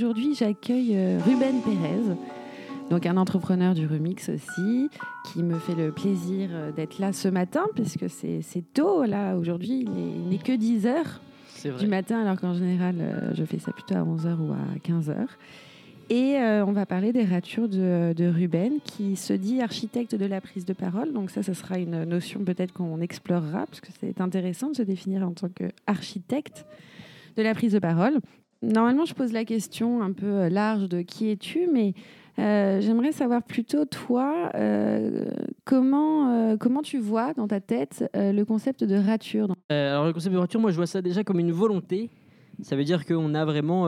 Aujourd'hui, j'accueille euh, Ruben Pérez, donc un entrepreneur du remix aussi, qui me fait le plaisir euh, d'être là ce matin, puisque c'est tôt, là, aujourd'hui, il n'est- que 10 heures du matin, alors qu'en général, euh, je fais ça plutôt à 11h ou à 15h. Et euh, on va parler des ratures de, de Ruben, qui se dit architecte de la prise de parole. Donc ça, ce sera une notion peut-être qu'on explorera, parce que c'est intéressant de se définir en tant qu'architecte de la prise de parole. Normalement, je pose la question un peu euh, large de qui es-tu, mais euh, j'aimerais savoir plutôt, toi, euh, comment, comment tu vois dans ta tête le concept de rature alors le concept de voiture, moi je vois ça déjà comme une volonté. Ça veut dire qu'on a vraiment,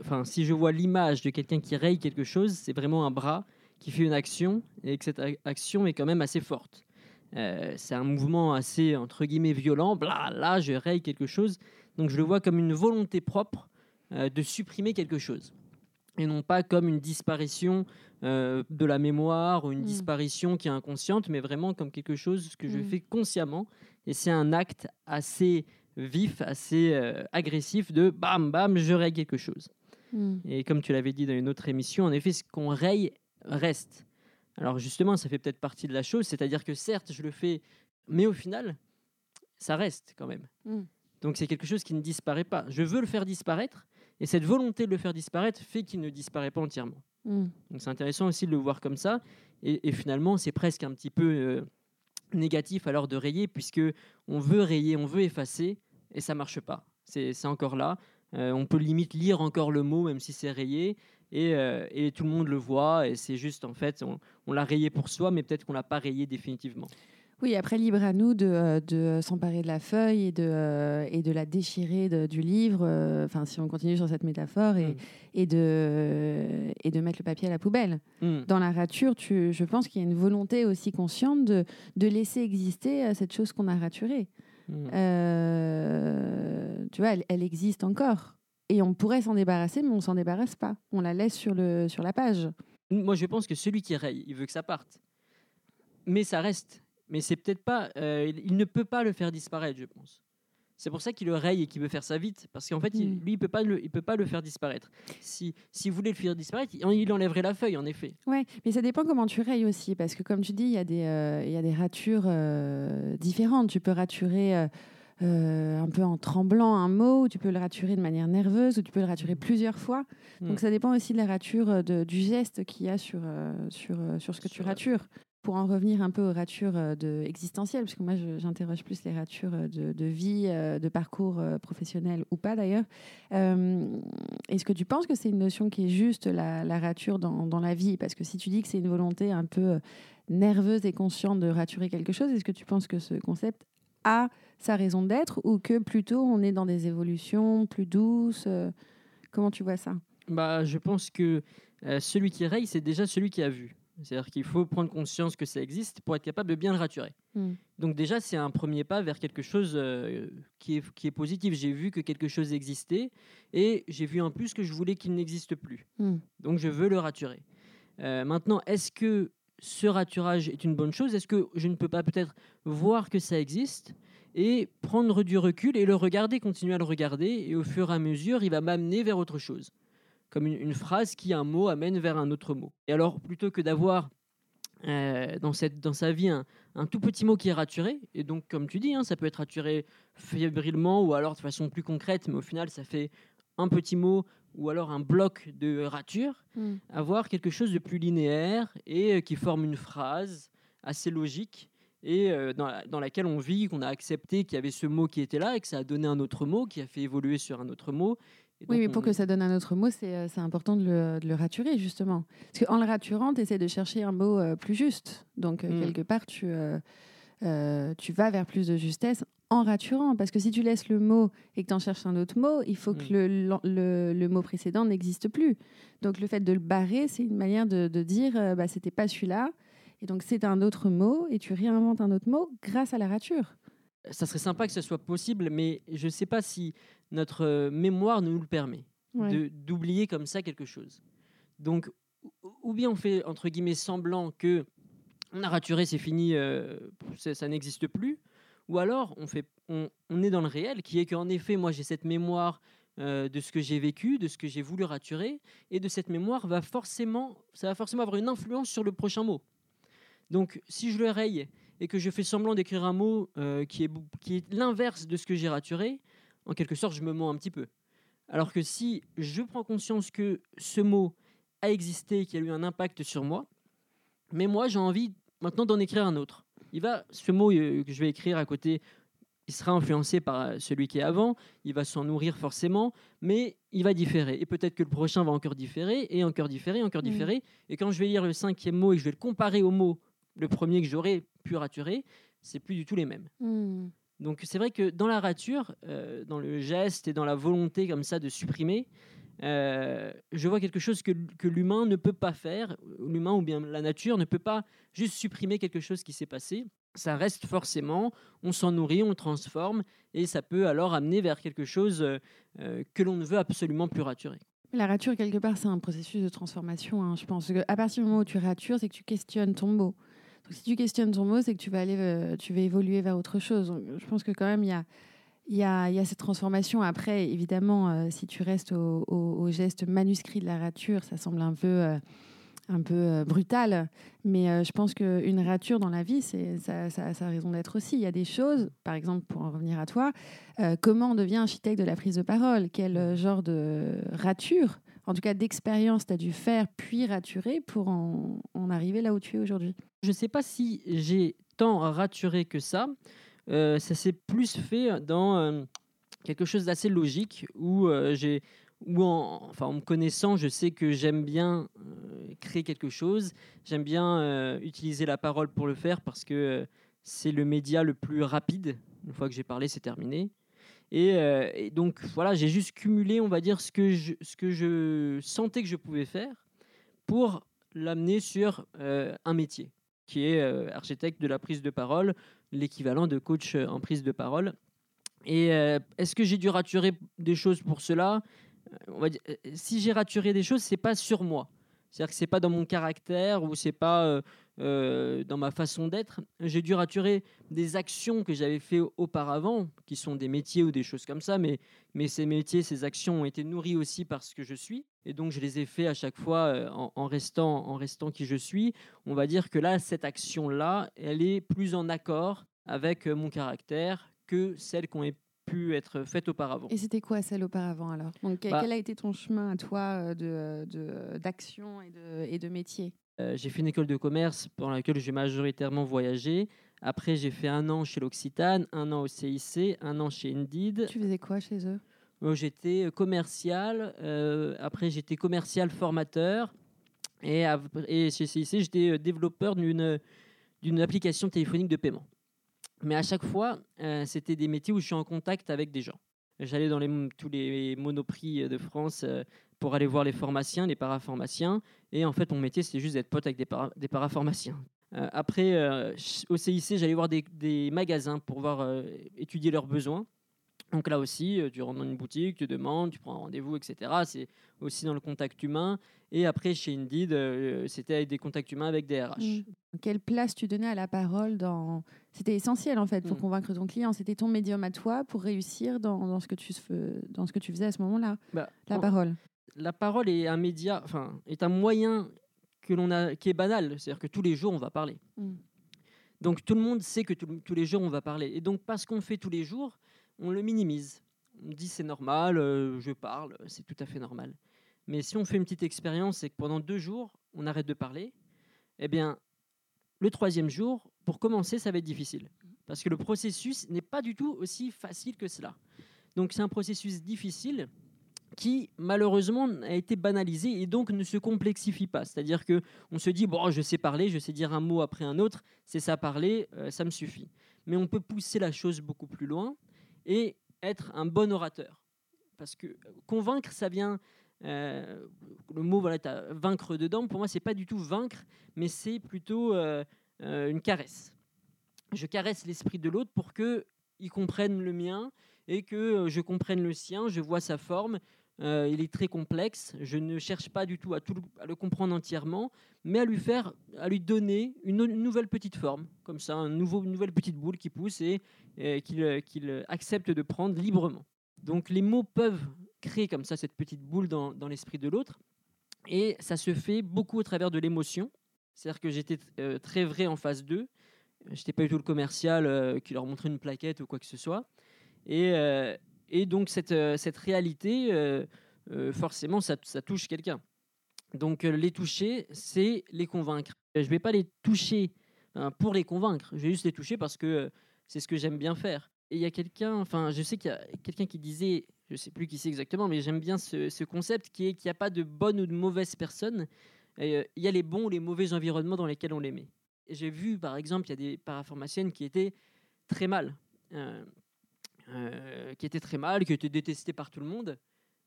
enfin si je vois l'image de quelqu'un qui raye quelque chose, c'est vraiment un bras qui fait une action et que cette action est quand même assez forte. C'est un mouvement assez entre guillemets violent. Bla, là, je raye quelque chose, donc je le vois comme une volonté propre euh, de supprimer quelque chose et non pas comme une disparition euh, de la mémoire ou une Mm. disparition qui est inconsciente, mais vraiment comme quelque chose que je Mm. fais consciemment. Et c'est un acte assez vif, assez euh, agressif de bam bam, je raye quelque chose. Hmm. Et comme tu l'avais dit dans une autre émission, en effet, ce qu'on raye reste. Alors justement, ça fait peut-être partie de la chose, c'est-à-dire que certes, je le fais, mais au final, ça reste quand même. Mm. Donc c'est quelque chose qui ne disparaît pas. Je veux le faire disparaître, et cette volonté de le faire disparaître fait qu'il ne disparaît pas entièrement. Hmm. Donc c'est intéressant aussi de le voir comme ça. Et, et finalement, c'est presque un petit peu euh, négatif alors de rayer, puisque on veut rayer, on veut effacer, et ça marche pas. C'est c'est encore là. Euh, on peut limite lire encore le mot, même si c'est rayé, et, euh, et tout le monde le voit, et c'est juste, en fait, on, on l'a rayé pour soi, mais peut-être qu'on l'a pas rayé définitivement. Oui, après, libre à nous de, euh, de s'emparer de la feuille et de, euh, et de la déchirer de- du livre, euh, enfin, si on continue sur cette métaphore, et, Mm. et, de, et de mettre le papier à la poubelle. Hmm. Dans la rature, tu, je pense qu'il y a une volonté aussi consciente de, de laisser exister cette chose qu'on a raturée. Euh, tu vois, elle, elle existe encore. Et on pourrait s'en débarrasser, mais on s'en débarrasse pas. On la laisse sur, le, sur la page. Moi, je pense que celui qui raye, il veut que ça parte. Mais ça reste. Mais c'est peut-être pas. euh, il, il ne peut pas le faire disparaître, je pense. C'est pour ça qu'il le raye et qu'il veut faire ça vite. Parce qu'en fait, il- Mm. lui, il peut pas le, il peut pas le faire disparaître. Si, s'il voulait le faire disparaître, il, il enlèverait la feuille, en effet. Ouais, mais ça dépend comment tu rayes aussi, parce que comme tu dis, il y a des, euh, y a des ratures euh, différentes. Tu peux raturer euh, un peu en tremblant un mot, ou tu peux le raturer de manière nerveuse, ou tu peux le raturer plusieurs fois. Donc ça dépend aussi de la rature, de- du geste qu'il y a sur, euh, sur, euh, sur ce que tu ratures. Pour en revenir un peu aux ratures euh, de, existentielles, parce que moi j'interroge plus les ratures euh, de, vie, euh, de parcours professionnel ou pas d'ailleurs. Est-ce que tu penses que c'est une notion qui est juste la, rature dans, la vie? Parce que si tu dis que c'est une volonté un peu nerveuse et consciente de raturer quelque chose, est-ce que tu penses que ce concept a sa raison d'être ou que plutôt on est dans des évolutions plus douces Comment tu vois ça? Bah, je pense que celui qui raye, c'est déjà celui qui a vu. C'est-à-dire qu'il faut prendre conscience que ça existe pour être capable de bien le raturer. Mm. Donc déjà, c'est un premier pas vers quelque chose euh, qui, est, qui est positif. J'ai vu que quelque chose existait et j'ai vu en plus que je voulais qu'il n'existe plus. Mm. Donc je veux le raturer. Euh, maintenant, est-ce que ce raturage est une bonne chose? Est-ce que je ne peux pas peut-être voir que ça existe et prendre du recul et le regarder, continuer à le regarder et au fur et à mesure, il va m'amener vers autre chose? Comme une, une phrase qui, un mot, amène vers un autre mot. Et alors, plutôt que d'avoir euh, dans, cette, dans sa vie un, un tout petit mot qui est raturé, et donc, comme tu dis, hein, ça peut être raturé fébrilement ou alors de façon plus concrète, mais au final, ça fait un petit mot ou alors un bloc de rature, Mm. avoir quelque chose de plus linéaire et euh, qui forme une phrase assez logique et euh, dans, la- dans laquelle on vit, qu'on a accepté qu'il y avait ce mot qui était là et que ça a donné un autre mot, qui a fait évoluer sur un autre mot. Et Oui, mais pour on- que ça donne un autre mot, c'est euh, c'est important de le, de le raturer, justement. Parce qu'en le raturant, tu essaies de chercher un mot euh, plus juste. Donc, euh, Mm. quelque part, tu, euh, tu vas vers plus de justesse en raturant. Parce que si tu laisses le mot et que tu en cherches un autre mot, il faut que Mm. le, l'en- le, le mot précédent n'existe plus. Donc, le fait de le barrer, c'est une manière de, de dire bah, c'était pas celui-là. Et donc, c'est un autre mot et tu réinventes un autre mot grâce à la rature. Ça serait sympa que ce soit possible, mais je ne sais pas si notre euh, mémoire nous le permet Ouais. de- d'oublier comme ça quelque chose. Donc, ou- bien on fait entre guillemets semblant que on a raturé, c'est fini, euh, ça n'existe plus, ou alors on, fait, on, on est dans le réel, qui est qu'en effet, moi j'ai cette mémoire euh, de ce que j'ai vécu, de ce que j'ai voulu raturer, et de cette mémoire va forcément, ça va forcément avoir une influence sur le prochain mot. Donc, si je le raye et que je fais semblant d'écrire un mot euh, qui est, qui est l'inverse de ce que j'ai raturé, en quelque sorte, je me mens un petit peu. Alors que si je prends conscience que ce mot a existé, qu'il a eu un impact sur moi, mais moi, j'ai envie maintenant d'en écrire un autre. Il va, ce mot euh, que je vais écrire à côté il sera influencé par euh, celui qui est avant, il va s'en nourrir forcément, mais il va différer. Et peut-être que le prochain va encore différer, et encore différer, encore mmh. différer. Et quand je vais lire le cinquième mot et je vais le comparer au mot, le premier que j'aurais pu raturer, c'est plus du tout les mêmes. Mmh. Donc c'est vrai que dans la rature, euh, dans le geste et dans la volonté comme ça de supprimer, euh, je vois quelque chose que, que l'humain ne peut pas faire, l'humain ou bien la nature ne peut pas juste supprimer quelque chose qui s'est passé ça reste forcément, on s'en nourrit, on le transforme, et ça peut alors amener vers quelque chose euh, euh, que l'on ne veut absolument plus raturer. La rature, quelque part, c'est un processus de transformation. Hein. Je pense qu'à partir du moment où tu ratures, c'est que tu questionnes ton mot. Donc, si tu questionnes ton mot, c'est que tu vas, aller, euh, tu vas évoluer vers autre chose. je pense que quand même, il y a, y, a, y a, cette transformation. Après, évidemment, si tu restes au, geste manuscrit de la rature, ça semble un peu un peu euh, brutal. Mais euh, je pense qu'une rature dans la vie, c'est ça, ça, a raison d'être aussi. Il y a des choses, par exemple, pour en revenir à toi, euh, comment on devient architecte de la prise de parole? Quel genre de rature, en tout cas d'expérience, tu as dû faire, puis raturer pour en, arriver là où tu es aujourd'hui Je ne sais pas si j'ai tant raturé que ça. ça s'est plus fait dans quelque chose d'assez logique où j'ai ou en, enfin, en me connaissant, je sais que j'aime bien euh, créer quelque chose, j'aime bien euh, utiliser la parole pour le faire parce que euh, c'est le média le plus rapide. Une fois que j'ai parlé, c'est terminé. Et, donc voilà, j'ai juste cumulé, on va dire, ce que je, sentais que je pouvais faire pour l'amener sur un métier qui est architecte de la prise de parole, l'équivalent de coach en prise de parole. Et est-ce que j'ai dû raturer des choses pour cela? Euh, si j'ai raturé des choses, c'est pas sur moi. C'est-à-dire que c'est pas dans mon caractère ou c'est pas euh, euh, dans ma façon d'être. J'ai dû raturer des actions que j'avais fait auparavant, qui sont des métiers ou des choses comme ça, mais, mais ces métiers, ces actions ont été nourries aussi par ce que je suis. Et donc, je les ai fait à chaque fois en, en, restant, en restant qui je suis. On va dire que là, cette action-là, elle est plus en accord avec mon caractère que celle qu'on est pu être faite auparavant. Et c'était quoi celle auparavant alors? Donc, bah Quel a été ton chemin à toi euh, d'action de, et, de, et de métier? Euh, J'ai fait une école de commerce pour laquelle j'ai majoritairement voyagé. Après, j'ai fait un an chez l'Occitane, un an au CIC, un an chez Indeed. Tu faisais quoi chez eux? J'étais commercial. Euh, après, j'étais commercial formateur. Et, et chez CIC, j'étais développeur d'une application téléphonique de paiement. Mais à chaque fois, euh, c'était des métiers où je suis en contact avec des gens. J'allais dans les, tous les monoprix de France euh, pour aller voir les pharmaciens, les parapharmaciens. Et en fait, mon métier, c'était juste d'être pote avec des, des parapharmaciens. Euh, après, au CIC, j'allais voir des, des, magasins pour voir étudier leurs besoins. Donc là aussi, tu rentres dans une boutique, tu demandes, tu prends un rendez-vous, etc. C'est aussi dans le contact humain. Et après, chez Indeed, c'était avec des contacts humains avec des RH. Mmh. Quelle place tu donnais à la parole dans... C'était essentiel en fait pour mmh. convaincre ton client. C'était ton médium à toi pour réussir dans, dans, ce, que tu, dans ce que tu faisais à ce moment-là. Bah, la parole. La parole est un média, enfin, est un moyen que l'on a, qui est banal. C'est-à-dire que tous les jours, on va parler. Mmh. Donc tout le monde sait que tous les jours, on va parler. Et donc parce qu'on fait tous les jours, on le minimise. On dit c'est normal, euh, je parle, c'est tout à fait normal. Mais si on fait une petite expérience et que pendant deux jours, on arrête de parler, eh bien, le troisième jour, pour commencer, ça va être difficile. Parce que le processus n'est pas du tout aussi facile que cela. Donc c'est un processus difficile qui malheureusement a été banalisé et donc ne se complexifie pas. C'est-à-dire que on se dit bon, je sais parler, je sais dire un mot après un autre, c'est ça parler, euh, ça me suffit. Mais on peut pousser la chose beaucoup plus loin et être un bon orateur. Parce que convaincre, ça vient euh, le mot, voilà, as vaincre dedans. Pour moi, c'est pas du tout vaincre, mais c'est plutôt euh, euh, une caresse. Je caresse l'esprit de l'autre pour que il comprenne le mien et que je comprenne le sien. Je vois sa forme. Il est très complexe. Je ne cherche pas du tout à, le comprendre entièrement, mais à lui faire, à lui donner une, nouvelle petite forme, comme ça, un nouveau, une nouvelle petite boule qui pousse et, qu'il accepte de prendre librement. Donc les mots peuvent crée comme ça cette petite boule dans, l'esprit de l'autre. Et ça se fait beaucoup au travers de l'émotion. C'est-à-dire que j'étais euh, très vrai en phase 2. Je n'étais pas du tout le commercial euh, qui leur montrait une plaquette ou quoi que ce soit. Et, euh, et donc cette, euh, cette réalité, euh, euh, forcément, ça, ça touche quelqu'un. Donc les toucher, c'est les convaincre. Je ne vais pas les toucher hein, pour les convaincre. Je vais juste les toucher parce que c'est ce que j'aime bien faire. Et il y a quelqu'un, enfin, je sais qu'il y a quelqu'un qui disait, je sais plus qui c'est exactement, mais j'aime bien ce, ce concept qui est qu'il n'y a pas de bonne ou de mauvaise personne. Il y a les bons ou les mauvais environnements dans lesquels on les met. Et J'ai vu, par exemple, il y a des parapharmaciennes qui étaient très mal, euh, euh, qui étaient très mal, qui étaient détestées par tout le monde.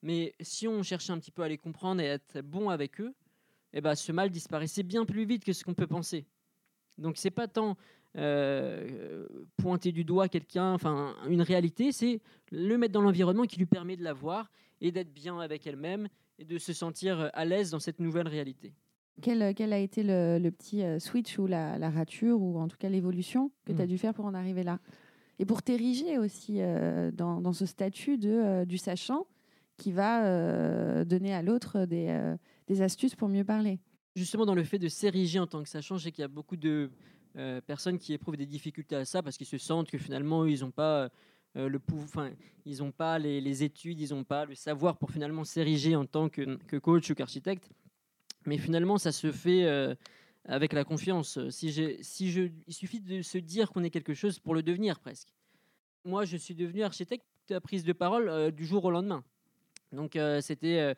Mais si on cherchait un petit peu à les comprendre et à être bon avec eux, eh ben, ce mal disparaissait bien plus vite que ce qu'on peut penser. Donc c'est pas tant euh, pointer du doigt quelqu'un, enfin une réalité, c'est le mettre dans l'environnement qui lui permet de la voir et d'être bien avec elle-même et de se sentir à l'aise dans cette nouvelle réalité. Quel, quel a été le, le petit euh, switch ou la, la rature, ou en tout cas l'évolution que tu as Mm. dû faire pour en arriver là? Et pour t'ériger aussi euh, dans, ce statut de, euh, du sachant qui va euh, donner à l'autre des, des astuces pour mieux parler. Justement dans le fait de s'ériger en tant que sachant, je sais qu'il y a beaucoup de personnes qui éprouvent des difficultés à ça parce qu'ils se sentent que finalement ils n'ont pas euh, le ils n'ont pas les, les études, ils n'ont pas le savoir pour finalement s'ériger en tant que, coach ou qu'architecte. Mais finalement, ça se fait avec la confiance. Si j'ai, si je, il suffit de se dire qu'on est quelque chose pour le devenir presque. Moi, je suis devenu architecte à prise de parole euh, du jour au lendemain. Donc euh, c'était, euh,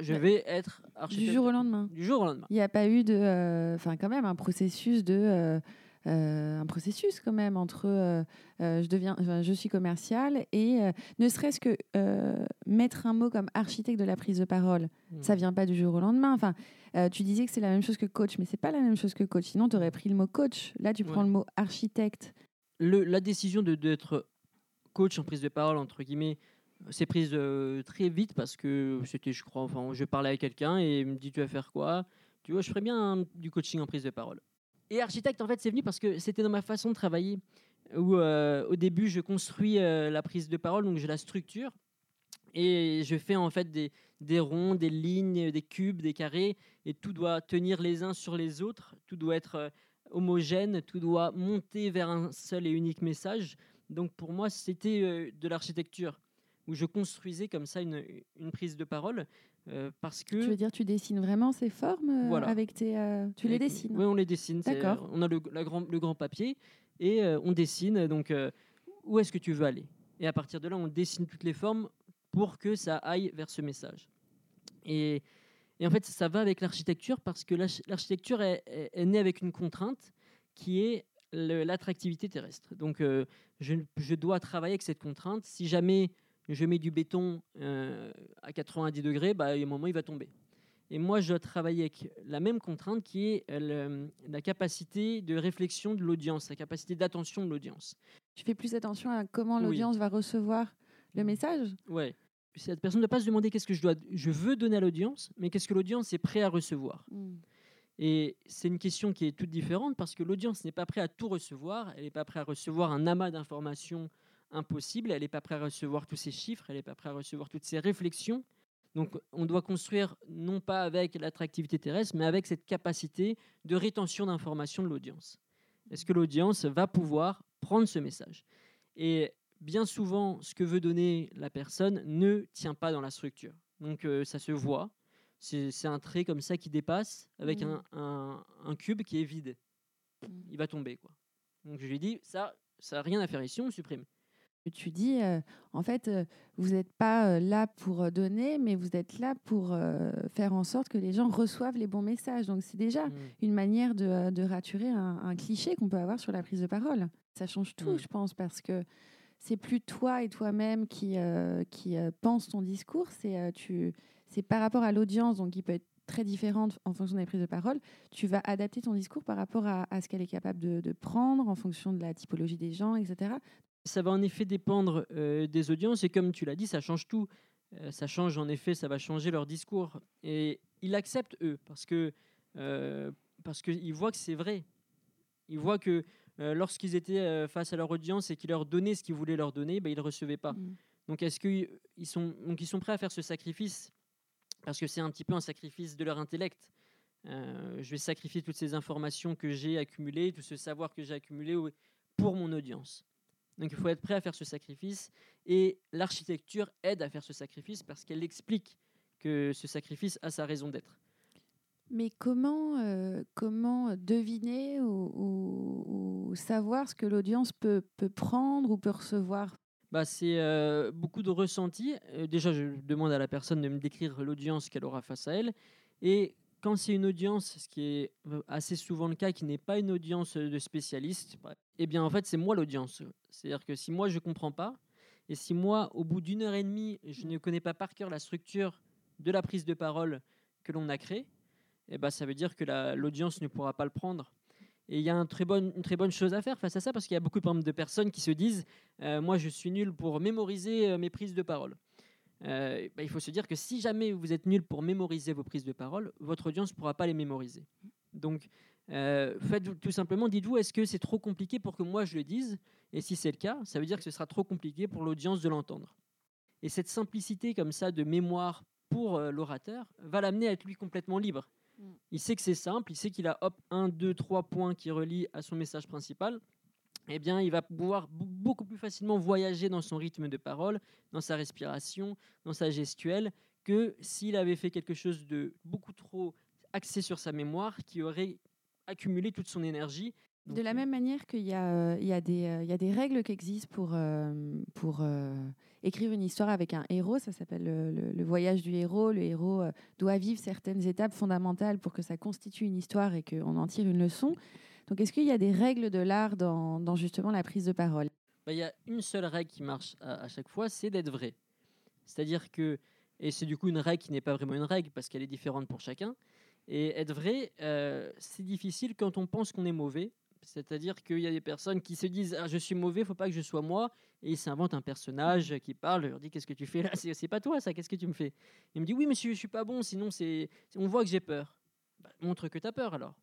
je vais être architecte Du jour au lendemain. Du jour au lendemain. Il n'y a pas eu de, euh, enfin quand même un processus de, euh, euh, un processus quand même entre euh, euh, je deviens, enfin, je suis commercial et euh, ne serait-ce que euh, mettre un mot comme architecte de la prise de parole, Mm. ça vient pas du jour au lendemain. Enfin, euh, tu disais que c'est la même chose que coach, mais c'est pas la même chose que coach. Sinon, tu aurais pris le mot coach. Là, tu prends Ouais. le mot architecte. le, la décision de d'être coach en prise de parole entre guillemets s'est prise euh, très vite parce que c'était je crois enfin je parlais à quelqu'un et il me dit tu vas faire quoi? Tu vois je ferais bien un- du coaching en prise de parole et architecte en fait c'est venu parce que c'était dans ma façon de travailler où euh, au début je construis euh, la prise de parole donc je la structure et je fais en fait des, des ronds, des lignes, des cubes, des carrés, et tout doit tenir les uns sur les autres, tout doit être euh, homogène, tout doit monter vers un seul et unique message. Donc pour moi, c'était de l'architecture, où je construisais comme ça une, une prise de parole, euh, parce que... Tu veux dire, tu dessines vraiment ces formes euh, Voilà. avec tes, euh, tu les dessines. Oui, on les dessine. D'accord. On a le, la grand, le grand papier, et euh, on dessine, donc où est-ce que tu veux aller? Et à partir de là, on dessine toutes les formes pour que ça aille vers ce message. Et, et en fait, ça va avec l'architecture parce que l'arch- l'architecture est, est- est née avec une contrainte qui est l'attractivité terrestre. Donc, je, je dois travailler avec cette contrainte. Si jamais je mets du béton euh, à 90 degrés, bah, il y a un moment, il va tomber. Et moi, je dois travailler avec la même contrainte qui est euh, le- la capacité de réflexion de l'audience, la capacité d'attention de l'audience. Tu fais plus attention à comment Oui. l'audience va recevoir le message? Ouais. Cette personne ne doit pas se demander qu'est-ce que je, dois, je veux donner à l'audience, mais qu'est-ce que l'audience est prêt à recevoir. Mm. Et c'est une question qui est toute différente parce que l'audience n'est pas prête à tout recevoir, elle n'est pas prête à recevoir un amas d'informations impossibles, elle n'est pas prête à recevoir tous ces chiffres, elle n'est pas prête à recevoir toutes ces réflexions. Donc on doit construire non pas avec l'attractivité terrestre, mais avec cette capacité de rétention d'informations de l'audience. Est-ce que l'audience va pouvoir prendre ce message? Et bien souvent, ce que veut donner la personne ne tient pas dans la structure. Donc euh, ça se voit. C'est un trait comme ça qui dépasse avec Mhm. un, un- un cube qui est vide. Il va tomber. quoi. Donc je lui dis, ça, ça n'a rien à faire ici, on supprime. Tu dis, euh, en fait, euh, vous n'êtes pas euh, là pour donner, mais vous êtes là pour faire en sorte que les gens reçoivent les bons messages. Donc c'est déjà Mm. une manière de, de raturer un, un cliché qu'on peut avoir sur la prise de parole. Ça change tout, Mm. je pense, parce que c'est plus toi et toi-même qui, qui pense ton discours, c'est tu, c'est par rapport à l'audience, donc qui peut être très différente en fonction des prises de parole. Tu vas adapter ton discours par rapport à, à ce qu'elle est capable de, de prendre, en fonction de la typologie des gens, etc. Ça va en effet dépendre euh, des audiences et comme tu l'as dit, ça change tout. Euh, ça change en effet, ça va changer leur discours. Et ils l'acceptent eux parce que euh, parce qu'ils voient que c'est vrai. Ils voient que lorsqu'ils étaient face à leur audience et qu'ils leur donnaient ce qu'ils voulaient leur donner, ben, ils ne recevaient pas. Mm. Donc est-ce qu'ils sont, donc ils sont prêts à faire ce sacrifice? Parce que c'est un petit peu un sacrifice de leur intellect. Euh, je vais sacrifier toutes ces informations que j'ai accumulées, tout ce savoir que j'ai accumulé pour mon audience. Donc il faut être prêt à faire ce sacrifice et l'architecture aide à faire ce sacrifice parce qu'elle explique que ce sacrifice a sa raison d'être. Mais comment, euh, comment deviner ou, savoir ce que l'audience peut, peut, prendre ou peut recevoir? Bah, C'est euh, beaucoup de ressenti. Euh, déjà, je demande à la personne de me décrire l'audience qu'elle aura face à elle. Et quand c'est une audience, ce qui est assez souvent le cas, qui n'est pas une audience de spécialistes, eh bien, en fait, c'est moi l'audience. C'est-à-dire que si moi, je ne comprends pas, et si moi, au bout d'une heure et demie, je ne connais pas par cœur la structure de la prise de parole que l'on a créée, eh ben, ça veut dire que l'audience ne pourra pas le prendre. Et il y a une très bonne chose à faire face à ça, parce qu'il y a beaucoup de personnes qui se disent euh, Moi, je suis nul pour mémoriser euh, mes prises de parole. Euh, bah, il faut se dire que si jamais vous êtes nul pour mémoriser vos prises de parole, votre audience ne pourra pas les mémoriser. Donc, faites tout simplement, dites-vous, est-ce que c'est trop compliqué pour que moi je le dise? Et si c'est le cas, ça veut dire que ce sera trop compliqué pour l'audience de l'entendre. Et cette simplicité comme ça de mémoire pour l'orateur va l'amener à être lui complètement libre. Mm. Il sait que c'est simple, il sait qu'il a hop, un, deux, trois points qui relient à son message principal. Eh bien, il va pouvoir beaucoup plus facilement voyager dans son rythme de parole, dans sa respiration, dans sa gestuelle, que s'il avait fait quelque chose de beaucoup trop axé sur sa mémoire, qui aurait accumulé toute son énergie de la même manière qu'il y, euh, y, euh, y, a des règles qui existent pour, euh, pour écrire une histoire avec un héros, ça s'appelle le, voyage du héros. Le héros doit vivre certaines étapes fondamentales pour que ça constitue une histoire et qu'on en tire une leçon. Donc est-ce qu'il y a des règles de l'art dans, justement la prise de parole? Bah, Il y a une seule règle qui marche à, chaque fois, c'est d'être vrai. C'est-à-dire que, et c'est du coup une règle qui n'est pas vraiment une règle parce qu'elle est différente pour chacun, et être vrai, c'est difficile quand on pense qu'on est mauvais c'est-à-dire qu'il y a des personnes qui se disent ah, Je suis mauvais, il faut pas que je sois moi. Et ils s'inventent un personnage qui parle, leur dit Qu'est-ce que tu fais là? C'est pas toi ça, qu'est-ce que tu me fais? Il me dit Oui, mais je, suis pas bon, sinon c'est on voit que j'ai peur. Bah, montre que tu as peur alors.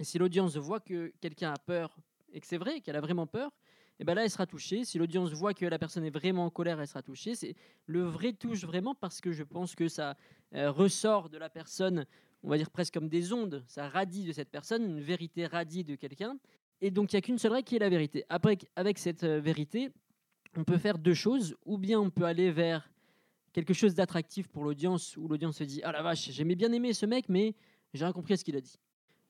Si l'audience voit que quelqu'un a peur et que c'est vrai, qu'elle a vraiment peur, et eh ben là, elle sera touchée. Si l'audience voit que la personne est vraiment en colère, elle sera touchée. C'est le vrai touche vraiment parce que je pense que ça euh, ressort de la personne on va dire presque comme des ondes. Ça radie de cette personne, une vérité radie de quelqu'un. Et donc, il n'y a qu'une seule règle qui est la vérité. Après, avec cette euh, vérité, on peut faire deux choses. Ou bien on peut aller vers quelque chose d'attractif pour l'audience, où l'audience se dit Ah la vache, j'aimais bien aimer ce mec, mais j'ai rien compris à ce qu'il a dit.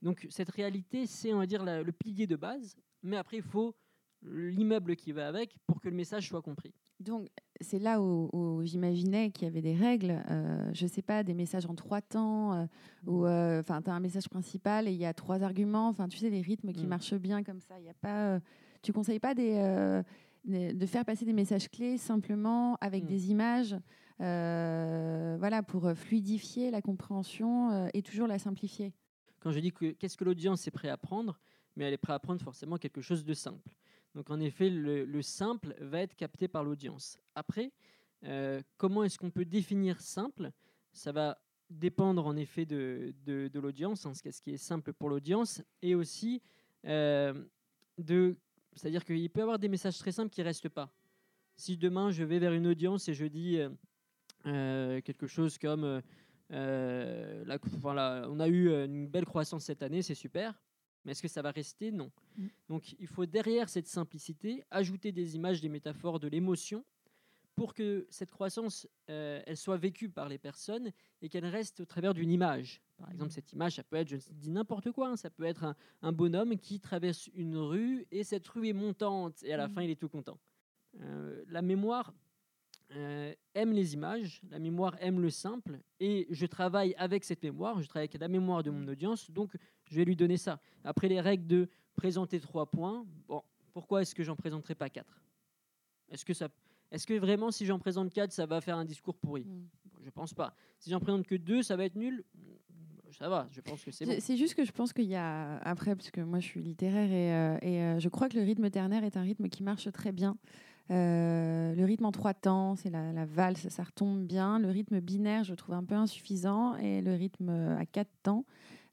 Donc, cette réalité, c'est, on va dire, le pilier de base. Mais après, il faut l'immeuble qui va avec pour que le message soit compris. Donc, c'est là où, j'imaginais qu'il y avait des règles, euh, je ne sais pas, des messages en trois temps, euh, où euh, tu as un message principal et il y a trois arguments, enfin, tu sais, des rythmes qui mm. marchent bien comme ça. Y a pas, tu ne conseilles pas des, de faire passer des messages clés simplement avec mm. des images voilà, pour fluidifier la compréhension et toujours la simplifier Quand je dis que qu'est-ce que l'audience est prête à prendre, mais elle est prête à prendre forcément quelque chose de simple. Donc en effet, le, simple va être capté par l'audience. Après, euh, comment est-ce qu'on peut définir simple? Ça va dépendre en effet de, de, l'audience, hein, ce qui est simple pour l'audience, et aussi euh, de... C'est-à-dire qu'il peut y avoir des messages très simples qui ne restent pas. Si demain je vais vers une audience et je dis euh, quelque chose comme la, on a eu une belle croissance cette année, c'est super. Mais est-ce que ça va rester? Non. Mm. Donc il faut derrière cette simplicité ajouter des images, des métaphores, de l'émotion pour que cette croissance, euh, elle soit vécue par les personnes et qu'elle reste au travers d'une image. Par exemple, mm. cette image, ça peut être, je dis n'importe quoi, hein, ça peut être un, bonhomme qui traverse une rue et cette rue est montante et à la mm. fin, il est tout content. Euh, la mémoire, euh, aime les images, la mémoire aime le simple, et je travaille avec cette mémoire, je travaille avec la mémoire de mon mm. audience, donc je vais lui donner ça. Après les règles de présenter trois points, bon, pourquoi est-ce que j'en présenterai pas quatre? Est-ce que ça, est-ce que vraiment si j'en présente quatre, ça va faire un discours pourri? Mm. Je pense pas. Si j'en présente que deux, ça va être nul ça va, je pense que c'est bon. C'est juste que je pense qu'il y a, après, parce que moi je suis littéraire et, euh, et euh, je crois que le rythme ternaire est un rythme qui marche très bien. Euh, le rythme en trois temps, c'est la, valse, ça retombe bien. Le rythme binaire, je trouve un peu insuffisant. Et le rythme euh, à quatre temps,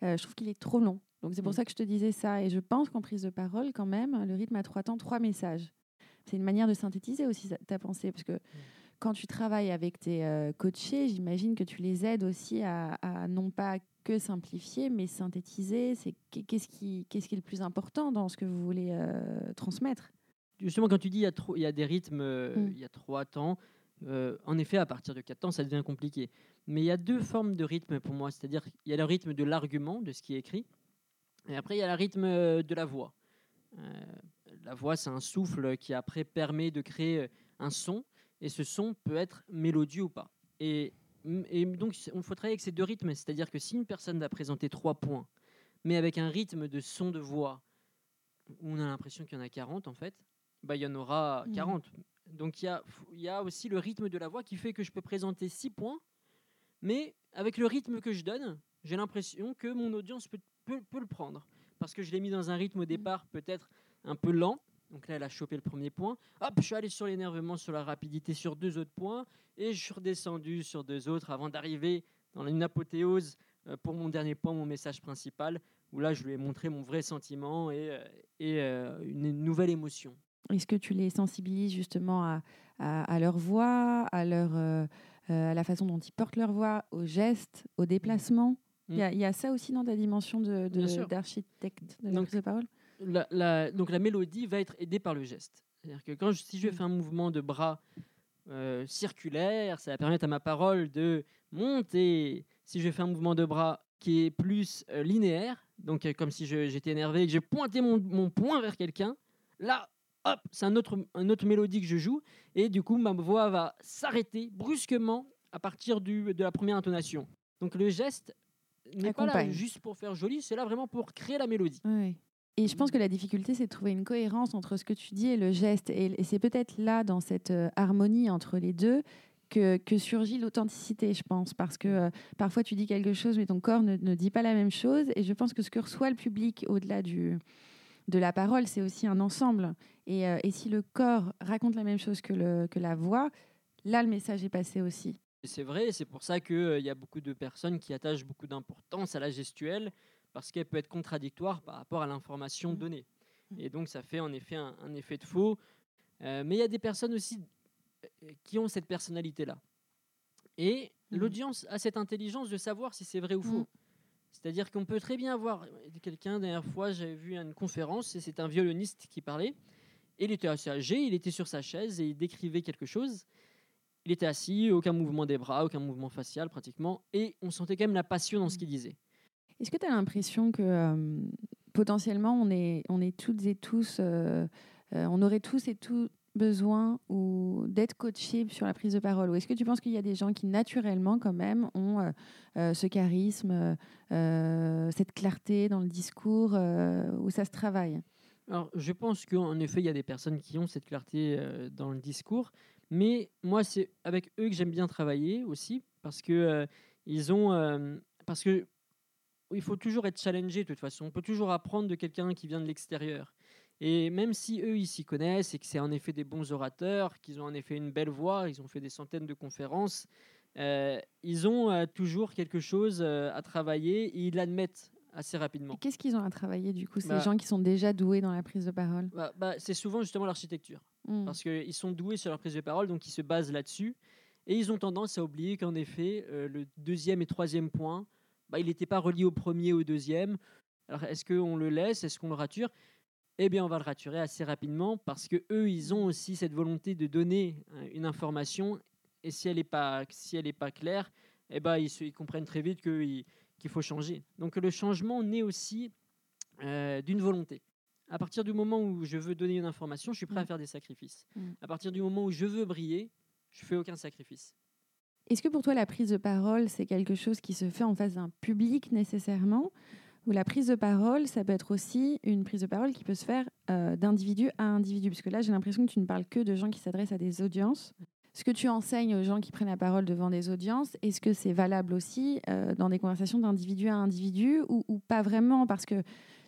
euh, je trouve qu'il est trop long. Donc c'est pour mm. ça que je te disais ça. Et je pense qu'en prise de parole, quand même, le rythme à trois temps, trois messages. c'est une manière de synthétiser aussi ta pensée. Parce que quand tu travailles avec tes euh, coachés, j'imagine que tu les aides aussi à, non pas que simplifier, mais synthétiser. C'est qu'est-ce qui, qu'est-ce qui est le plus important dans ce que vous voulez transmettre? Justement, quand tu dis il y a, trop, il y a des rythmes, euh, mm. il y a trois temps, en effet, à partir de quatre temps, ça devient compliqué. Mais il y a deux formes de rythme pour moi. C'est-à-dire il y a le rythme de l'argument, de ce qui est écrit, et après, il y a le rythme de la voix. la voix, c'est un souffle qui après permet de créer un son et ce son peut être mélodieux ou pas. Et, donc, il faut travailler avec ces deux rythmes, c'est-à-dire que si une personne va présenter trois points, mais avec un rythme de son de voix, où on a l'impression qu'il y en a 40 en fait, bah, il y en aura 40. Mmh. Donc il y a, y a aussi le rythme de la voix qui fait que je peux présenter six points, mais avec le rythme que je donne, j'ai l'impression que mon audience peut, peut, peut, le prendre. Parce que je l'ai mis dans un rythme au mmh. départ peut-être un peu lent, donc là, elle a chopé le premier point. Hop, je suis allé sur l'énervement, sur la rapidité, sur deux autres points. Et je suis redescendu sur deux autres avant d'arriver dans une apothéose euh, pour mon dernier point, mon message principal, où là, je lui ai montré mon vrai sentiment et, euh, et euh, une nouvelle émotion. Est-ce que tu les sensibilises justement à, à, leur voix, à, leur, à la façon dont ils portent leur voix, aux gestes, aux déplacements? Mm. il, y a, ça aussi dans ta dimension d'architecte de, de, de, de parole? la, donc la mélodie va être aidée par le geste. C'est-à-dire que quand si je mm. fais un mouvement de bras euh, circulaire, ça va permettre à ma parole de monter. Si je fais un mouvement de bras qui est plus euh, linéaire, donc euh, comme si j'étais énervé et que j'ai pointé mon, mon poing vers quelqu'un, là, hop, c'est un autre, un autre mélodie que je joue, et du coup, ma voix va s'arrêter brusquement à partir du, de la première intonation. Donc le geste n'est pas là juste pour faire joli, c'est là vraiment pour créer la mélodie. Oui. Et je pense que la difficulté, c'est de trouver une cohérence entre ce que tu dis et le geste. Et, c'est peut-être là, dans cette euh, harmonie entre les deux, que, que surgit l'authenticité, je pense. Parce que euh, parfois, tu dis quelque chose, mais ton corps ne, ne, dit pas la même chose. Et je pense que ce que reçoit le public, au-delà du, de la parole, c'est aussi un ensemble. Et, euh, et, si le corps raconte la même chose que, le, que la voix, là, le message est passé aussi. C'est vrai, c'est pour ça qu'il y a beaucoup de personnes qui attachent beaucoup d'importance à la gestuelle parce qu'elle peut être contradictoire par rapport à l'information mmh. donnée. Mmh. Et donc ça fait en effet un, effet de faux. Euh, mais il y a des personnes aussi euh, qui ont cette personnalité-là. Et mmh. l'audience a cette intelligence de savoir si c'est vrai ou faux. C'est-à-dire qu'on peut très bien avoir quelqu'un, dernière fois, j'avais vu une conférence, et c'est un violoniste qui parlait. Il était assez âgé, il était sur sa chaise et il décrivait quelque chose. Il était assis, aucun mouvement des bras, aucun mouvement facial pratiquement, et on sentait quand même la passion dans ce qu'il disait. Est-ce que tu as l'impression que euh, potentiellement on est, on est toutes et tous, euh, euh, on aurait tous et tous besoin ou d'être coachés sur la prise de parole? Ou est-ce que tu penses qu'il y a des gens qui naturellement quand même ont ce charisme, cette clarté dans le discours où ça se travaille? Alors, je pense qu'en effet, il y a des personnes qui ont cette clarté dans le discours, mais moi, c'est avec eux que j'aime bien travailler aussi, parce que ils ont, parce que il faut toujours être challengé de toute façon. On peut toujours apprendre de quelqu'un qui vient de l'extérieur. Et même si eux, ils s'y connaissent et que c'est en effet des bons orateurs, qu'ils ont en effet une belle voix, ils ont fait des centaines de conférences, euh, ils ont euh, toujours quelque chose euh, à travailler et ils l'admettent assez rapidement. Qu'est-ce qu'ils ont à travailler du coup, ces bah gens qui sont déjà doués dans la prise de parole? Bah, bah, C'est souvent justement l'architecture. Hmm. Parce qu'ils sont doués sur leur prise de parole, donc ils se basent là-dessus. Et ils ont tendance à oublier qu'en effet, le deuxième et troisième point, bah, il n'était pas relié au premier ou au deuxième. Alors est-ce qu'on le laisse? Est-ce qu'on le rature? Eh bien, on va le raturer assez rapidement parce que eux, ils ont aussi cette volonté de donner euh, une information. Et si elle n'est pas, si elle pas claire, eh ben, ils, ils comprennent très vite qu'il faut changer. Donc le changement naît aussi euh, d'une volonté. À partir du moment où je veux donner une information, je suis prêt à mmh. faire des sacrifices. Mmh. À partir du moment où je veux briller, je fais aucun sacrifice. Est-ce que pour toi, la prise de parole, c'est quelque chose qui se fait en face d'un public nécessairement? Ou la prise de parole, ça peut être aussi une prise de parole qui peut se faire euh, d'individu à individu? Parce que là, j'ai l'impression que tu ne parles que de gens qui s'adressent à des audiences. Ce que tu enseignes aux gens qui prennent la parole devant des audiences, est-ce que c'est valable aussi euh, dans des conversations d'individu à individu ou, pas vraiment? Parce que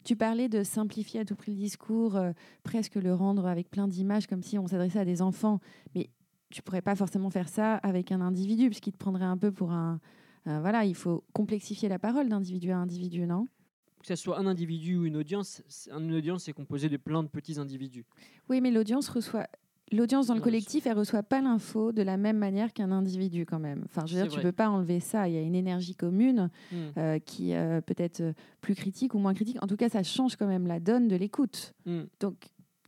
tu parlais de simplifier à tout prix le discours, euh, presque le rendre avec plein d'images comme si on s'adressait à des enfants. Mais tu pourrais pas forcément faire ça avec un individu, puisqu'il te prendrait un peu pour un. Euh, voilà, il faut complexifier la parole d'individu à individu, non? Que ce soit un individu ou une audience, une audience est composée de plein de petits individus. Oui, mais l'audience reçoit l'audience dans le collectif, elle reçoit pas l'info de la même manière qu'un individu quand même. Enfin, je veux dire, tu vrai. peux pas enlever ça. Il y a une énergie commune Hmm. euh, qui euh, peut être euh, plus critique ou moins critique. En tout cas, ça change quand même la donne de l'écoute. Hmm. Donc,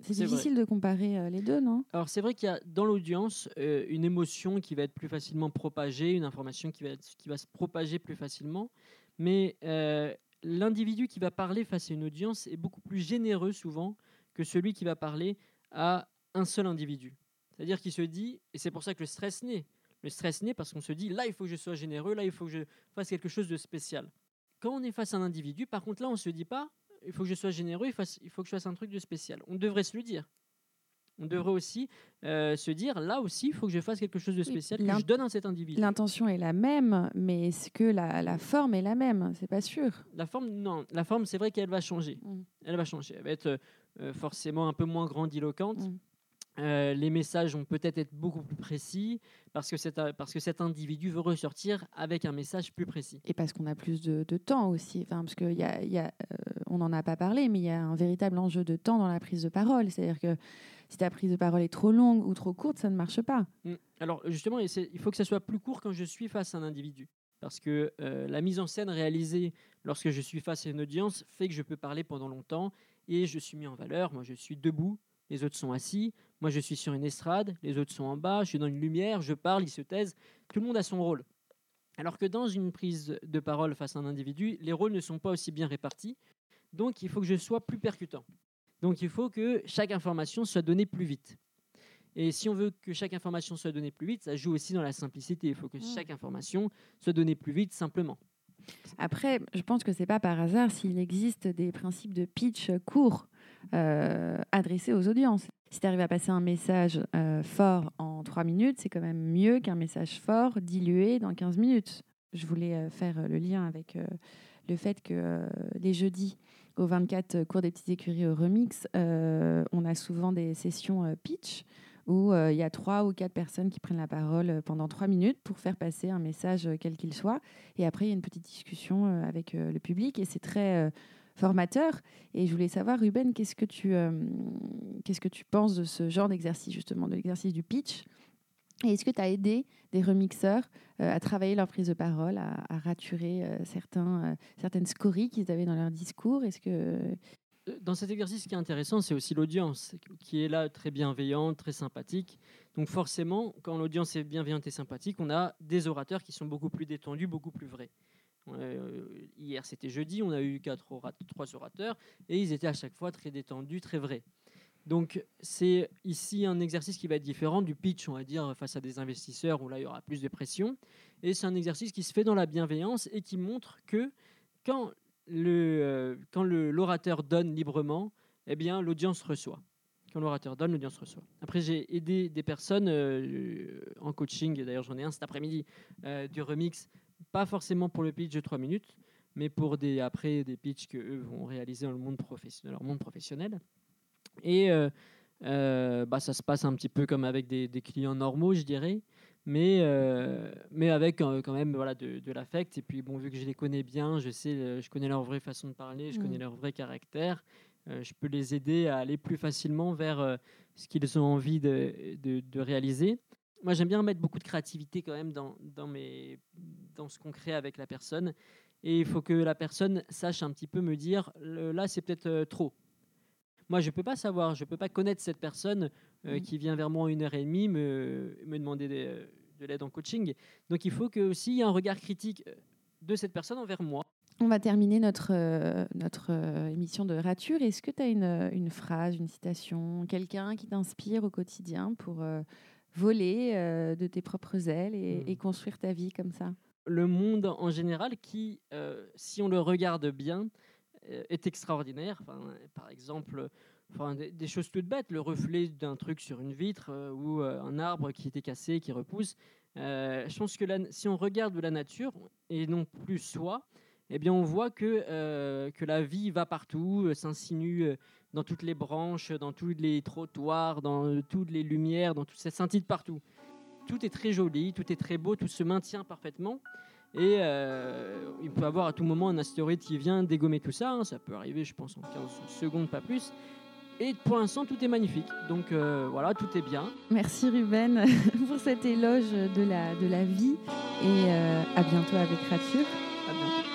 c'est difficile de comparer euh, les deux, non? Alors c'est vrai qu'il y a dans l'audience euh, une émotion qui va être plus facilement propagée, une information qui va, être- qui va se propager plus facilement, mais euh, l'individu qui va parler face à une audience est beaucoup plus généreux souvent que celui qui va parler à un seul individu. C'est-à-dire qu'il se dit, et c'est pour ça que le stress naît, le stress naît parce qu'on se dit, là il faut que je sois généreux, là il faut que je fasse quelque chose de spécial. Quand on est face à un individu, par contre là on ne se dit pas, il faut que je sois généreux, il, fasse- il faut que je fasse un truc de spécial. On devrait se le dire. On devrait aussi euh, se dire, là aussi, il faut que je fasse quelque chose de Oui, spécial, que l'in- je donne à cet individu. L'intention est la même, mais est-ce que la, la forme est la même? C'est pas sûr. La forme, non. La forme, c'est vrai qu'elle va changer. Mm. Elle va changer. Elle va être euh, forcément un peu moins grandiloquente. Mm. Euh, les messages vont peut-être être beaucoup plus précis parce que, cet, parce que cet individu veut ressortir avec un message plus précis. Et parce qu'on a plus de, de temps aussi. Enfin, parce qu'il y a, y a, euh, on n'en a pas parlé, mais il y a un véritable enjeu de temps dans la prise de parole. C'est-à-dire que si ta prise de parole est trop longue ou trop courte, ça ne marche pas. Mm. Alors justement, il faut que ça soit plus court quand je suis face à un individu. Parce que euh, la mise en scène réalisée lorsque je suis face à une audience fait que je peux parler pendant longtemps et je suis mis en valeur. Moi, je suis debout, les autres sont assis. Moi, je suis sur une estrade, les autres sont en bas. Je suis dans une lumière, je parle, ils se taisent. Tout le monde a son rôle. Alors que dans une prise de parole face à un individu, les rôles ne sont pas aussi bien répartis. Donc, il faut que je sois plus percutant. Donc, il faut que chaque information soit donnée plus vite. Et si on veut que chaque information soit donnée plus vite, ça joue aussi dans la simplicité. Il faut que Mm. chaque information soit donnée plus vite, simplement. Après, je pense que c'est pas par hasard s'il existe des principes de pitch courts euh, adressés aux audiences. Si tu arrives à passer un message euh, fort en 3 minutes, c'est quand même mieux qu'un message fort dilué dans 15 minutes. Je voulais euh, faire euh, le lien avec le fait que les jeudis, au 24 cours des petites écuries au remix, on a souvent des sessions pitch où il y a trois ou quatre personnes qui prennent la parole pendant trois minutes pour faire passer un message quel qu'il soit. Et après, il y a une petite discussion avec le public et c'est très formateur. Et je voulais savoir, Ruben, qu'est-ce que tu, euh, qu'est-ce que tu penses de ce genre d'exercice, justement, de l'exercice du pitch? Et est-ce que tu as aidé des remixeurs euh, à travailler leur prise de parole, à, raturer euh, certains, certaines scories qu'ils avaient dans leur discours? Est-ce que Dans cet exercice, ce qui est intéressant, c'est aussi l'audience, qui est là très bienveillante, très sympathique. Donc forcément, quand l'audience est bienveillante et sympathique, on a des orateurs qui sont beaucoup plus détendus, beaucoup plus vrais. Euh, hier, c'était jeudi, on a eu quatre trois orateurs, et ils étaient à chaque fois très détendus, très vrais. Donc c'est ici un exercice qui va être différent du pitch, on va dire, face à des investisseurs, où là, il y aura plus de pression. Et c'est un exercice qui se fait dans la bienveillance et qui montre que quand le, euh, l'orateur donne librement, eh bien, l'audience reçoit. Quand l'orateur donne, l'audience reçoit. Après, j'ai aidé des personnes euh, en coaching, et d'ailleurs j'en ai un cet après-midi, du remix, pas forcément pour le pitch de 3 minutes, mais pour des, après des pitchs qu'eux vont réaliser dans le monde professionnel, leur monde professionnel. Et euh, euh, bah, ça se passe un petit peu comme avec des, des clients normaux, je dirais, mais, euh, mais avec quand même voilà, de, de l'affect. Et puis, bon, vu que je les connais bien, je, sais, je connais leur vraie façon de parler, je Mm. connais leur vrai caractère, je peux les aider à aller plus facilement vers ce qu'ils ont envie de, de, de réaliser. Moi, j'aime bien mettre beaucoup de créativité quand même dans, dans, mes, dans ce qu'on crée avec la personne. Et il faut que la personne sache un petit peu me dire, là, c'est peut-être euh, trop. Moi, je ne peux pas savoir, je ne peux pas connaître cette personne euh, Mhm. qui vient vers moi en une heure et demie me, me demander des- de l'aide en coaching. Donc, il faut que aussi il y ait un regard critique euh, de cette personne envers moi. On va terminer notre, euh, notre euh, émission de rature. Est-ce que tu as une, euh, une phrase, une citation, quelqu'un qui t'inspire au quotidien pour euh, voler euh, de tes propres ailes et, Hmm. et construire ta vie comme ça le monde en général qui, euh, si on le regarde bien, euh, est extraordinaire. Enfin, par exemple, enfin, des, des choses toutes bêtes, le reflet d'un truc sur une vitre euh, ou euh, un arbre qui était cassé, qui repousse. Euh, je pense que la- si on regarde la nature et non plus soi, eh bien, on voit que, que la vie va partout, s'insinue dans toutes les branches, dans tous les trottoirs, dans euh, toutes les lumières, dans toutes ces scintille partout tout est très joli, tout est très beau, tout se maintient parfaitement. Et euh, il peut y avoir à tout moment un astéroïde qui vient dégommer tout ça. hein, ça peut arriver, je pense, en 15 secondes, pas plus. Et pour l'instant, tout est magnifique. Donc euh, voilà, tout est bien. Merci Ruben pour cet éloge de la, de la vie et euh, à bientôt avec Rature. À bientôt.